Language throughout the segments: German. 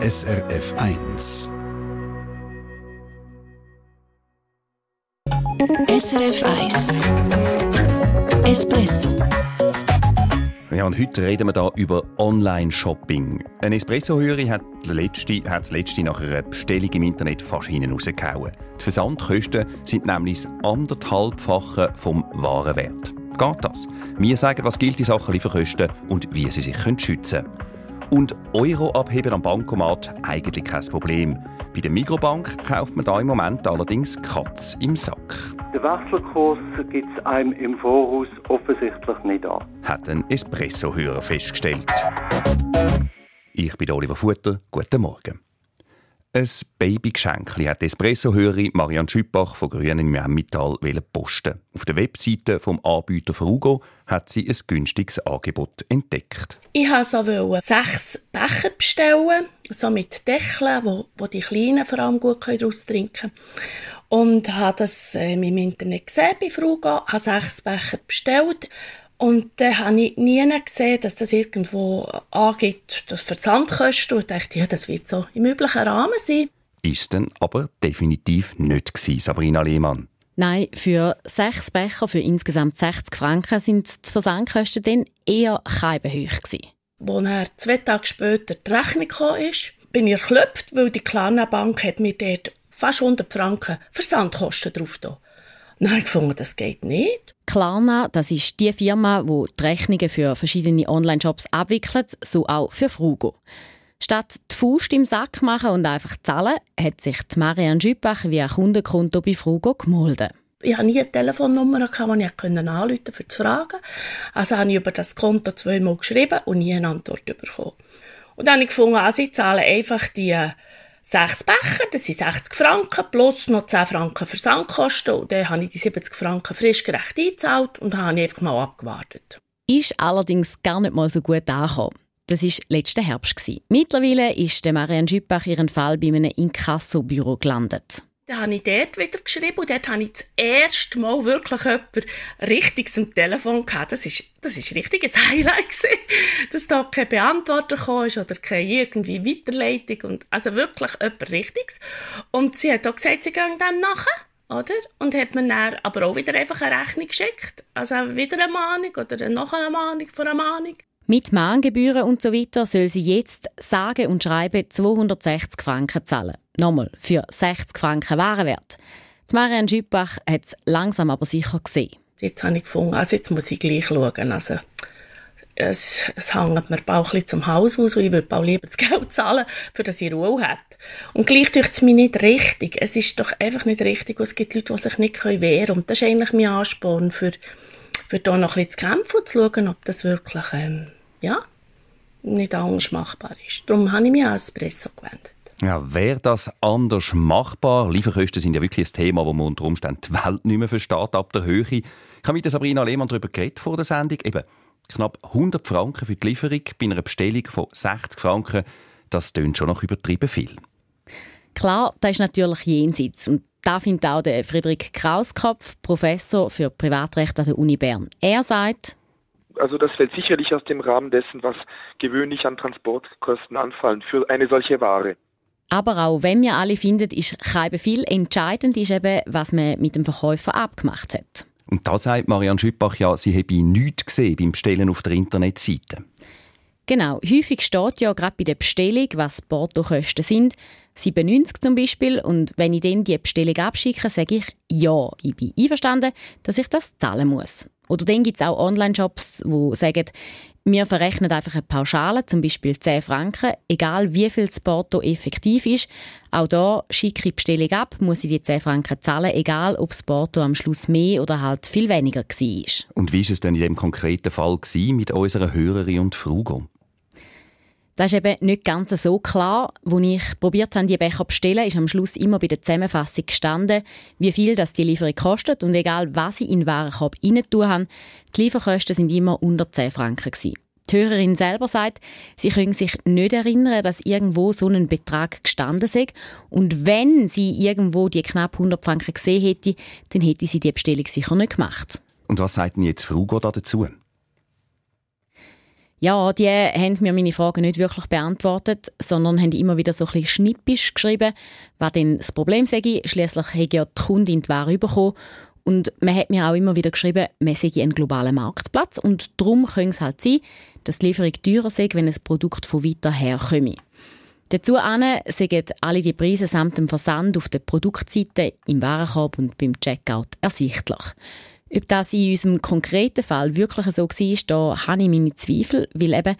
SRF 1. SRF 1 Espresso ja, und heute reden wir hier über Online-Shopping. Ein Espresso-Hörer hat, letzte, hat das letzte nach einer Bestellung im Internet fast hinten rausgehauen. Die Versandkosten sind nämlich das anderthalbfache vom Warenwert. Geht das? Wir sagen, was gilt in Sachen Lieferkosten und wie sie sich schützen können. Und Euro abheben am Bankomat eigentlich kein Problem. Bei der Mikrobank kauft man da im Moment allerdings Katz im Sack. Der Wechselkurs gibt es einem im Voraus offensichtlich nicht an. Hat ein Espresso-Hörer festgestellt. Ich bin Oliver Futter. Guten Morgen. Ein Babygeschenk hat Espresso-Hörerin Marianne Schüppach von Grünen im Emmental posten. Auf der Webseite vom Anbieter Frugo hat sie ein günstiges Angebot entdeckt. Ich wollte so sechs Becher bestellen, so mit Deckeln, wo, wo die Kleinen vor allem gut daraus trinken können. Und habe das äh, im Internet gesehen bei Frugo, habe sechs Becher bestellt und dann habe ich nie gesehen, dass das irgendwo angibt, das Versandkosten. Und dachte, ja, das wird so im üblichen Rahmen sein. Ist dann aber definitiv nicht gewesen, Sabrina Lehmann. Nein, für sechs Becher für insgesamt 60 Franken sind die Versandkosten dann eher keibenhoch gewesen. Als er zwei Tage später die Rechnung kam, bin ich erklopft, weil die Klarna Bank hat mir dort fast 100 Franken Versandkosten drauf da. Dann habe ich gefunden, das geht nicht. Klarna, das ist die Firma, die die Rechnungen für verschiedene Online-Shops abwickelt, so auch für Frugo. Statt die Faust im Sack machen und einfach zahlen, hat sich die Marianne Schüppach via Kundenkonto bei Frugo gemeldet. Ich hatte nie eine Telefonnummer, die ich anrufen konnte, um zu fragen. Also habe ich über das Konto zweimal geschrieben und nie eine Antwort bekommen. Und dann habe ich gefunden, also ich zahle einfach die sechs Becher, das sind 60 Franken, plus noch 10 Franken Versandkosten. Und dann habe ich die 70 Franken frisch gerecht eingezahlt und habe einfach mal abgewartet. Ist allerdings gar nicht mal so gut angekommen. Das war letzten Herbst. Mittlerweile ist Marianne Schüppach ihren Fall bei einem Inkassobüro gelandet. Dann habe ich dort wieder geschrieben und dort habe ich das erste Mal wirklich jemanden richtiges am Telefon gehabt. Das ist, das ist richtig ein Highlight gewesen, dass da kein Beantworter kam oder keine irgendwie Weiterleitung und, also wirklich jemand Richtiges. Und sie hat auch gesagt, sie gehen dem nachher, oder? Und hat mir dann aber auch wieder einfach eine Rechnung geschickt. Also wieder eine Mahnung oder noch eine Mahnung von einer Mahnung. Mit Mahngebühren und so weiter soll sie jetzt sage und schreibe 260 Franken zahlen. Nochmal, für 60 Franken Warenwert. Die Marianne Schüppach hat es langsam aber sicher gesehen. Jetzt habe ich gefunden, also jetzt muss ich gleich schauen. Also, es, es hängt mir auch ein zum Haus aus und ich würde auch lieber das Geld zahlen, für das ich Ruhe habe. Und gleich tut es mir nicht richtig. Es ist doch einfach nicht richtig. Es gibt Leute, die sich nicht wehren können. Und das ist eigentlich mein Ansporn, für, für da noch ein bisschen zu kämpfen und zu schauen, ob das wirklich ähm, ja, nicht anders machbar ist. Darum habe ich mich an Espresso gewendet. Ja, wäre das anders machbar? Lieferkosten sind ja wirklich ein Thema, wo man unter Umständen die Welt nicht mehr versteht ab der Höhe. Ich habe mit Sabrina Lehmann darüber geredet vor der Sendung. Eben, knapp 100 Franken für die Lieferung bei einer Bestellung von 60 Franken, das tönt schon noch übertrieben viel. Klar, das ist natürlich jenseits. Und da findet auch der Friedrich Krauskopf, Professor für Privatrecht an der Uni Bern. Er sagt, also das fällt sicherlich aus dem Rahmen dessen, was gewöhnlich an Transportkosten anfallen für eine solche Ware. Aber auch wenn wir alle finden, ist kein viel entscheidend ist eben, was man mit dem Verkäufer abgemacht hat. Und da sagt Marianne Schüppach ja, sie habe nichts gesehen beim Bestellen auf der Internetseite. Genau, häufig steht ja gerade bei der Bestellung, was Portokosten sind. 97 zum Beispiel. Und wenn ich dann die Bestellung abschicke, sage ich, ja, ich bin einverstanden, dass ich das zahlen muss. Oder dann gibt es auch Online-Shops, die sagen, wir verrechnen einfach eine Pauschale, zum Beispiel 10 Franken, egal wie viel das Porto effektiv ist. Auch da schicke ich die Bestellung ab, muss ich die 10 Franken zahlen, egal ob das Porto am Schluss mehr oder halt viel weniger war. Und wie war es denn in dem konkreten Fall mit unserer Hörerin und Frugo? Das ist eben nicht ganz so klar. Als ich probiert habe, die Becher zu bestellen, ist am Schluss immer bei der Zusammenfassung gestanden, wie viel das die Lieferung kostet und egal, was ich in den Warenkorb rein tun die Lieferkosten sind immer unter 10 Franken gewesen. Die Hörerin selber sagt, sie können sich nicht erinnern, dass irgendwo so ein Betrag gestanden sei. Und wenn sie irgendwo die knapp 100 Franken gesehen hätte, dann hätte sie die Bestellung sicher nicht gemacht. Und was sagt denn jetzt Frugo dazu? Ja, die haben mir meine Fragen nicht wirklich beantwortet, sondern haben immer wieder so ein bisschen schnippisch geschrieben, was denn das Problem sei. Schliesslich hat ja die Kundin die Ware bekommen und man hat mir auch immer wieder geschrieben, man sei ein globaler Marktplatz und darum könnte es halt sein, dass die Lieferung teurer sei, wenn ein Produkt von weiter her komme. Dazu sind alle die Preise samt dem Versand auf der Produktseite, im Warenkorb und beim Checkout ersichtlich. Ob das in unserem konkreten Fall wirklich so war, da habe ich meine Zweifel, weil eben,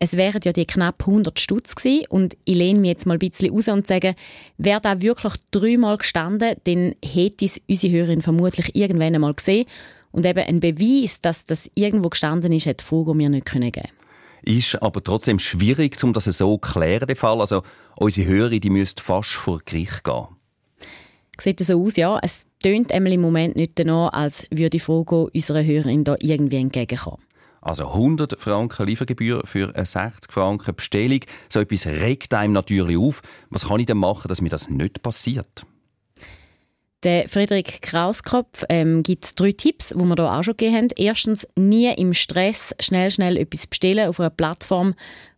es wären ja die knapp 100 Stutz gewesen und ich lehne mich jetzt mal ein bisschen raus und sage, wäre da wirklich dreimal gestanden, dann hätte es unsere Hörerin vermutlich irgendwann einmal gesehen und eben ein Beweis, dass das irgendwo gestanden ist, hätte Frugo mir nicht geben können ist aber trotzdem schwierig, um das so zu klären, den Fall. Also, unsere Hörerin, die müsste fast vor Gericht gehen sieht so aus, ja. Es tönt im Moment nicht danach, als würde Frogo unserer Hörerin da irgendwie entgegenkommen. Also 100 Franken Liefergebühr für eine 60 Franken Bestellung. So etwas regt einem natürlich auf. Was kann ich denn machen, dass mir das nicht passiert? Der Friedrich Krauskopf ähm, gibt drei Tipps, die wir hier auch schon gegeben haben. Erstens, nie im Stress schnell, schnell etwas bestellen auf einer Plattform,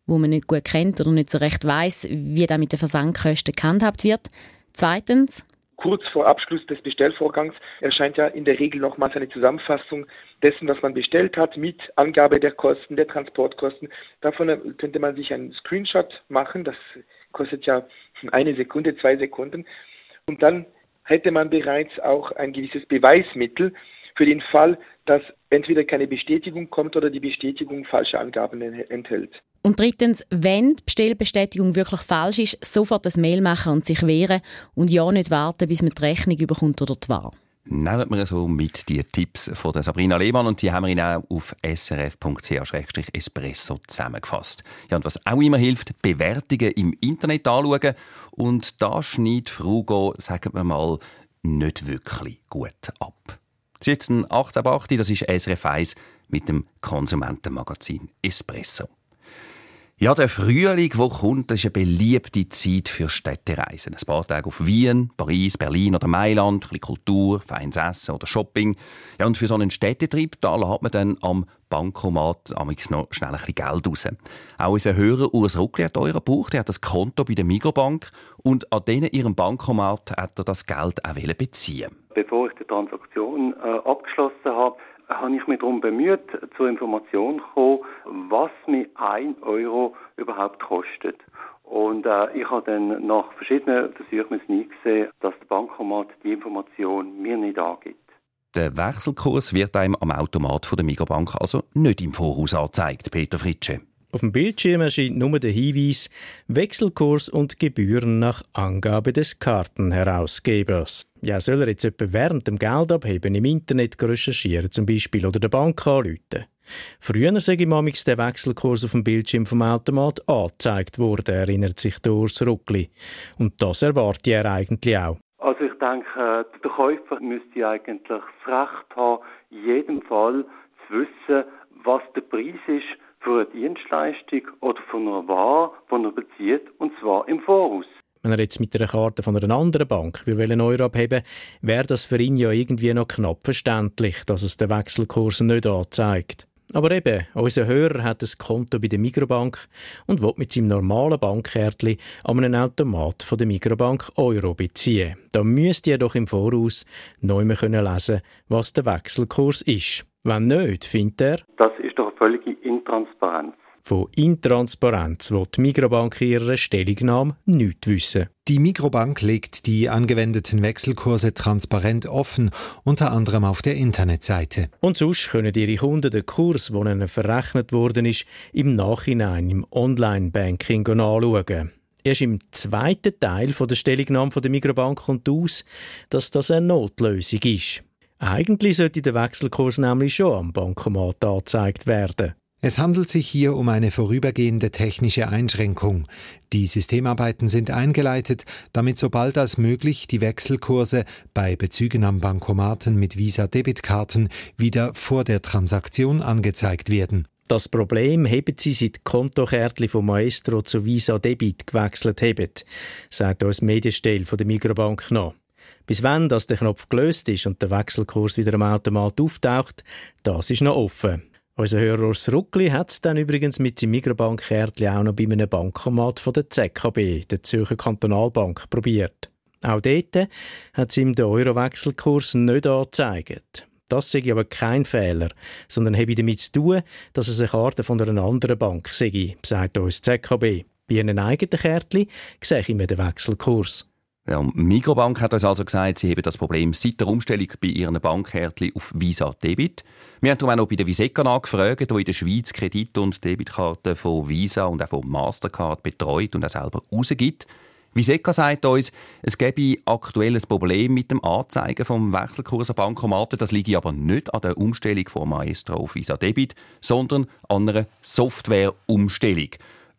wo man nicht gut kennt oder nicht so recht weiß, wie da mit den Versandkosten gehandhabt wird. Zweitens, kurz vor Abschluss des Bestellvorgangs erscheint ja in der Regel nochmals eine Zusammenfassung dessen, was man bestellt hat, mit Angabe der Kosten, der Transportkosten. Davon könnte man sich einen Screenshot machen. Das kostet ja eine Sekunde, zwei Sekunden. Und dann hätte man bereits auch ein gewisses Beweismittel für den Fall, dass entweder keine Bestätigung kommt oder die Bestätigung falsche Angaben enthält. Und drittens, wenn die Bestellbestätigung wirklich falsch ist, sofort das Mail machen und sich wehren und ja nicht warten, bis man die Rechnung überkommt oder die Ware. Nehmen wir so mit die Tipps von der Sabrina Lehmann und die haben wir Ihnen auch auf srf.ch-espresso zusammengefasst. Ja, und was auch immer hilft, Bewertungen im Internet anschauen und da schneidet Frugo, sagen wir mal, nicht wirklich gut ab. Ein 18.8, das ist SRF 1 mit dem Konsumentenmagazin Espresso. Ja, der Frühling, der kommt, ist eine beliebte Zeit für Städtereisen. Ein paar Tage auf Wien, Paris, Berlin oder Mailand, ein bisschen Kultur, feines Essen oder Shopping. Ja, und für so einen Städtetrip, da hat man dann am Bankomat noch schnell ein bisschen Geld raus. Auch unser Hörer Urs Ruckli hat euren Buch, der hat das Konto bei der Migrobank und an denen ihrem Bankomat hat er das Geld auch beziehen Bevor ich die Transaktion äh, abgeschlossen habe, habe ich mich darum bemüht, zur Information zu kommen, was mir ein Euro überhaupt kostet. Und äh, ich habe dann nach verschiedenen Versuchen nie gesehen, dass der Bankomat die Information mir nicht angibt. Der Wechselkurs wird einem am Automat von der Migobank also nicht im Voraus angezeigt, Peter Fritsche. Auf dem Bildschirm erscheint nur der Hinweis Wechselkurs und Gebühren nach Angabe des Kartenherausgebers. Ja, soll er jetzt etwa während dem Geldabheben im Internet recherchieren zum Beispiel oder der Bank anrufen? Früher sei Amix der Wechselkurs auf dem Bildschirm vom Automat angezeigt worden, erinnert sich der Urs Ruckli. Und das erwarte er eigentlich auch. Also ich denke, der Käufer müsste eigentlich das Recht haben, in jedem Fall zu wissen, was der Preis ist für eine Dienstleistung oder von einer Ware, die er bezieht, und zwar im Voraus. Wenn er jetzt mit einer Karte von einer anderen Bank einen Euro abheben wäre das für ihn ja irgendwie noch knapp verständlich, dass es den Wechselkurs nicht anzeigt. Aber eben, unser Hörer hat ein Konto bei der Mikrobank und will mit seinem normalen Bankkärtchen an einem Automat von der Mikrobank Euro beziehen. Da müsst ihr doch im Voraus neu lesen können was der Wechselkurs ist. Wenn nicht, findet er... Das ist doch eine völlige Intransparenz. Von Intransparenz will die Mikrobank in ihrer Stellungnahme nichts wissen. Die Mikrobank legt die angewendeten Wechselkurse transparent offen, unter anderem auf der Internetseite. Und sonst können ihre Kunden den Kurs, der ihnen verrechnet worden ist, im Nachhinein im Online-Banking anschauen. Erst im zweiten Teil der Stellungnahme der Mikrobank kommt aus, dass das eine Notlösung ist. Eigentlich sollte der Wechselkurs nämlich schon am Bankomat angezeigt werden. Es handelt sich hier um eine vorübergehende technische Einschränkung. Die Systemarbeiten sind eingeleitet, damit sobald als möglich die Wechselkurse bei Bezügen am Bankomaten mit Visa-Debitkarten wieder vor der Transaktion angezeigt werden. Das Problem haben sie seit Kontokärtchen von Maestro zu Visa Debit gewechselt haben, sagt uns Medienstelle von der Mikrobank noch. Bis wann das der Knopf gelöst ist und der Wechselkurs wieder am Automat auftaucht, das ist noch offen. Unser Hörer Urs Ruckli hat es dann übrigens mit seinem Mikrobankkärtchen auch noch bei einem Bankomat von der ZKB, der Zürcher Kantonalbank, probiert. Auch dort hat es ihm den Euro-Wechselkurs nicht angezeigt. Das sei aber kein Fehler, sondern habe damit zu tun, dass es eine Karte von einer anderen Bank sei, sagt uns ZKB. Bei einem eigenen Kärtchen sehe ich mir den Wechselkurs. Ja, Mikrobank hat uns also gesagt, sie haben das Problem seit der Umstellung bei ihren Bankkärtchen auf Visa Debit. Wir haben darum auch noch bei der Viseca nachgefragt, die in der Schweiz Kredit- und Debitkarten von Visa und auch von Mastercard betreut und auch selber rausgibt. Viseca sagt uns, es gäbe aktuell ein Problem mit dem Anzeigen vom Wechselkurs an Bankomaten. Das liegt aber nicht an der Umstellung von Maestro auf Visa Debit, sondern an einer Softwareumstellung.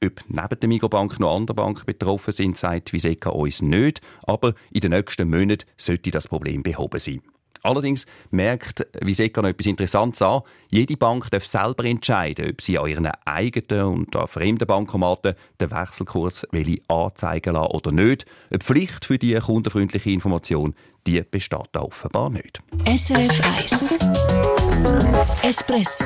Ob neben der Migrobank noch andere Banken betroffen sind, sagt Viseca uns nicht. Aber in den nächsten Monaten sollte das Problem behoben sein. Allerdings merkt Viseca noch etwas Interessantes an. Jede Bank darf selber entscheiden, ob sie an ihren eigenen und an fremden Bankomaten den Wechselkurs anzeigen lassen oder nicht. Eine Pflicht für die kundenfreundliche Information die besteht offenbar nicht. SRF 1 Espresso